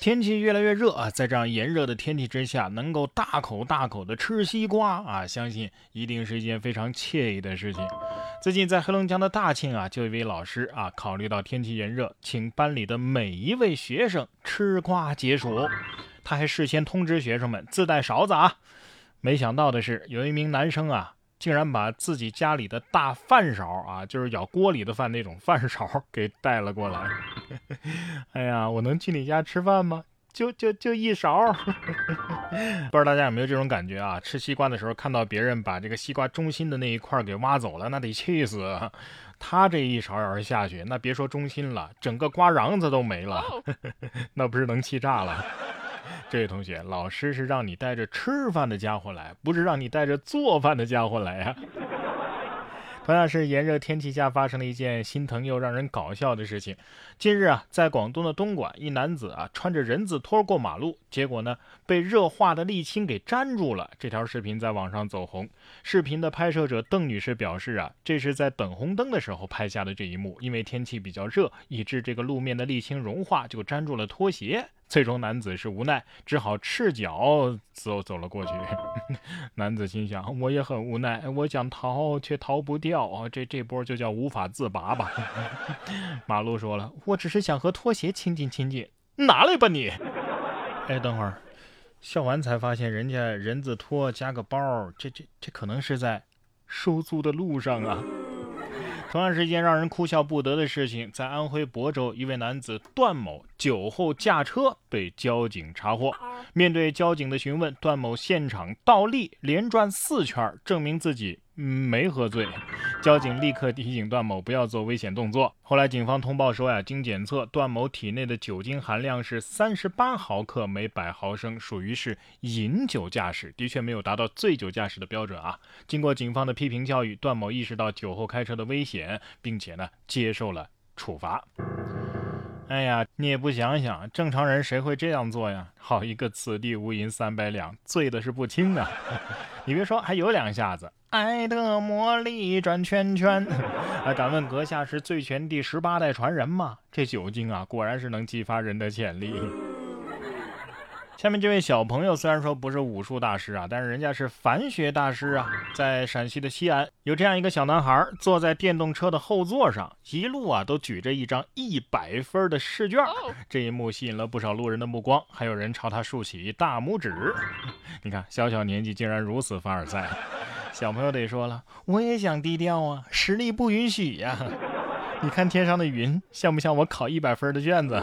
天气越来越热啊，在这样炎热的天气之下，能够大口大口的吃西瓜啊，相信一定是一件非常惬意的事情。最近在黑龙江的大庆啊，就一位老师啊，考虑到天气炎热，请班里的每一位学生吃瓜解暑。他还事先通知学生们自带勺子啊。没想到的是，有一名男生啊。竟然把自己家里的大饭勺啊，就是舀锅里的饭那种饭勺给带了过来。哎呀，我能去你家吃饭吗？就就就一勺。不知道大家有没有这种感觉啊？吃西瓜的时候看到别人把这个西瓜中心的那一块给挖走了，那得气死。他这一勺要是下去，那别说中心了，整个瓜瓤子都没了，那不是能气炸了？这位同学，老师是让你带着吃饭的家伙来，不是让你带着做饭的家伙来呀。同样是炎热天气下发生了一件心疼又让人搞笑的事情。近日啊，在广东的东莞，一男子啊穿着人字拖过马路，结果呢被热化的沥青给粘住了。这条视频在网上走红。视频的拍摄者邓女士表示啊，这是在等红灯的时候拍下的这一幕，因为天气比较热，以致这个路面的沥青融化，就粘住了拖鞋。最终，男子是无奈，只好赤脚走走了过去。男子心想：我也很无奈，我想逃却逃不掉，这这波就叫无法自拔吧。马路说了：我只是想和拖鞋亲近亲近，拿来吧你。哎，等会儿，笑完才发现人家人字拖加个包，这这这可能是在收租的路上啊。同样是一件让人哭笑不得的事情，在安徽亳州，一位男子段某酒后驾车被交警查获。面对交警的询问，段某现场倒立连转四圈，证明自己。没喝醉，交警立刻提醒段某不要做危险动作。后来警方通报说呀，经检测，段某体内的酒精含量是三十八毫克每百毫升，属于是饮酒驾驶，的确没有达到醉酒驾驶的标准啊。经过警方的批评教育，段某意识到酒后开车的危险，并且呢接受了处罚。哎呀，你也不想想，正常人谁会这样做呀？好一个此地无银三百两，醉的是不轻啊！你别说，还有两下子。爱的魔力转圈圈，啊！敢问阁下是醉拳第十八代传人吗？这酒精啊，果然是能激发人的潜力。下面这位小朋友虽然说不是武术大师啊，但是人家是反学大师啊。在陕西的西安，有这样一个小男孩，坐在电动车的后座上，一路啊都举着一张一百分的试卷。这一幕吸引了不少路人的目光，还有人朝他竖起大拇指。你看，小小年纪竟然如此凡尔赛，小朋友得说了，我也想低调啊，实力不允许呀。你看天上的云，像不像我考一百分的卷子？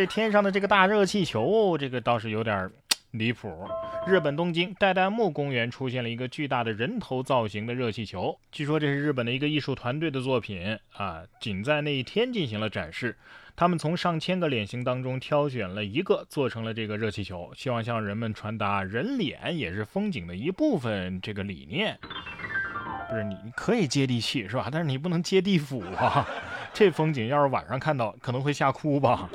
这天上的这个大热气球，这个倒是有点离谱。日本东京代代木公园出现了一个巨大的人头造型的热气球，据说这是日本的一个艺术团队的作品啊，仅在那一天进行了展示。他们从上千个脸型当中挑选了一个，做成了这个热气球，希望向人们传达人脸也是风景的一部分这个理念。不是你，你可以接地气是吧？但是你不能接地府啊！这风景要是晚上看到，可能会吓哭吧。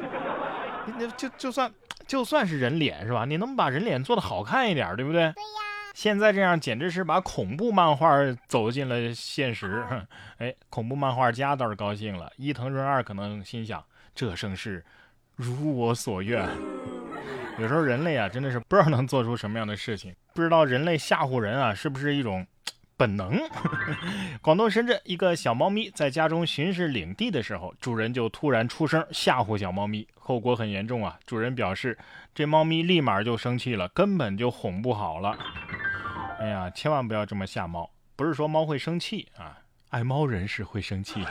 那就就算就算是人脸是吧？你能把人脸做的好看一点，对不对？对呀。现在这样简直是把恐怖漫画走进了现实。哎，恐怖漫画家倒是高兴了，伊藤润二可能心想：这盛世如我所愿。有时候人类啊，真的是不知道能做出什么样的事情，不知道人类吓唬人啊，是不是一种？本能。广东深圳一个小猫咪在家中巡视领地的时候，主人就突然出声吓唬小猫咪，后果很严重啊！主人表示，这猫咪立马就生气了，根本就哄不好了。哎呀，千万不要这么吓猫，不是说猫会生气啊，爱 猫人士会生气。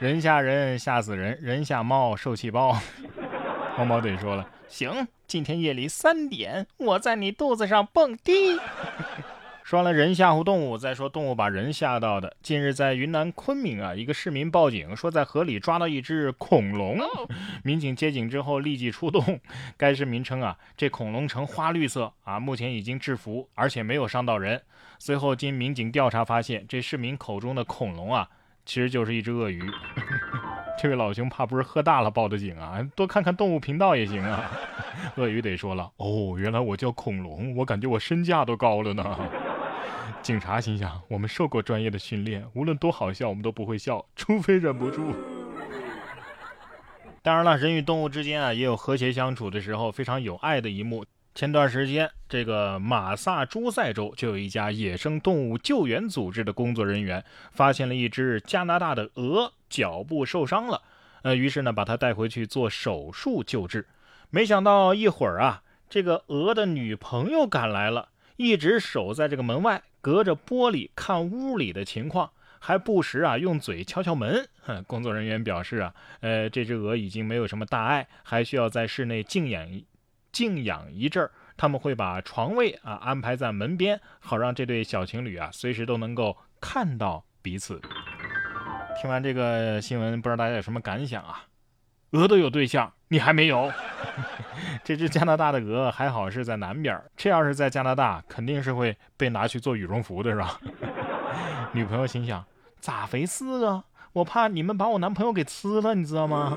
人吓人吓死人，人吓猫受气包。猫猫得说了，行，今天夜里三点，我在你肚子上蹦迪。说完了人吓唬动物，再说动物把人吓到的。近日在云南昆明啊，一个市民报警说在河里抓到一只恐龙，民警接警之后立即出动。该市民称啊，这恐龙呈花绿色啊，目前已经制服，而且没有伤到人。随后经民警调查发现，这市民口中的恐龙啊，其实就是一只鳄鱼。这位老兄怕不是喝大了报的警啊？多看看动物频道也行啊。鳄鱼得说了，哦，原来我叫恐龙，我感觉我身价都高了呢。警察心想：我们受过专业的训练，无论多好笑，我们都不会笑，除非忍不住。当然了，人与动物之间啊，也有和谐相处的时候，非常有爱的一幕。前段时间，这个马萨诸塞州就有一家野生动物救援组织的工作人员发现了一只加拿大的鹅脚部受伤了，呃，于是呢，把它带回去做手术救治。没想到一会儿啊，这个鹅的女朋友赶来了，一直守在这个门外。隔着玻璃看屋里的情况，还不时啊用嘴敲敲门。工作人员表示啊，呃，这只鹅已经没有什么大碍，还需要在室内静养静养一阵儿。他们会把床位啊安排在门边，好让这对小情侣啊随时都能够看到彼此。听完这个新闻，不知道大家有什么感想啊？鹅都有对象，你还没有？这只加拿大的鹅还好是在南边，这要是在加拿大，肯定是会被拿去做羽绒服的，是吧？女朋友心想：咋回事啊？我怕你们把我男朋友给吃了，你知道吗？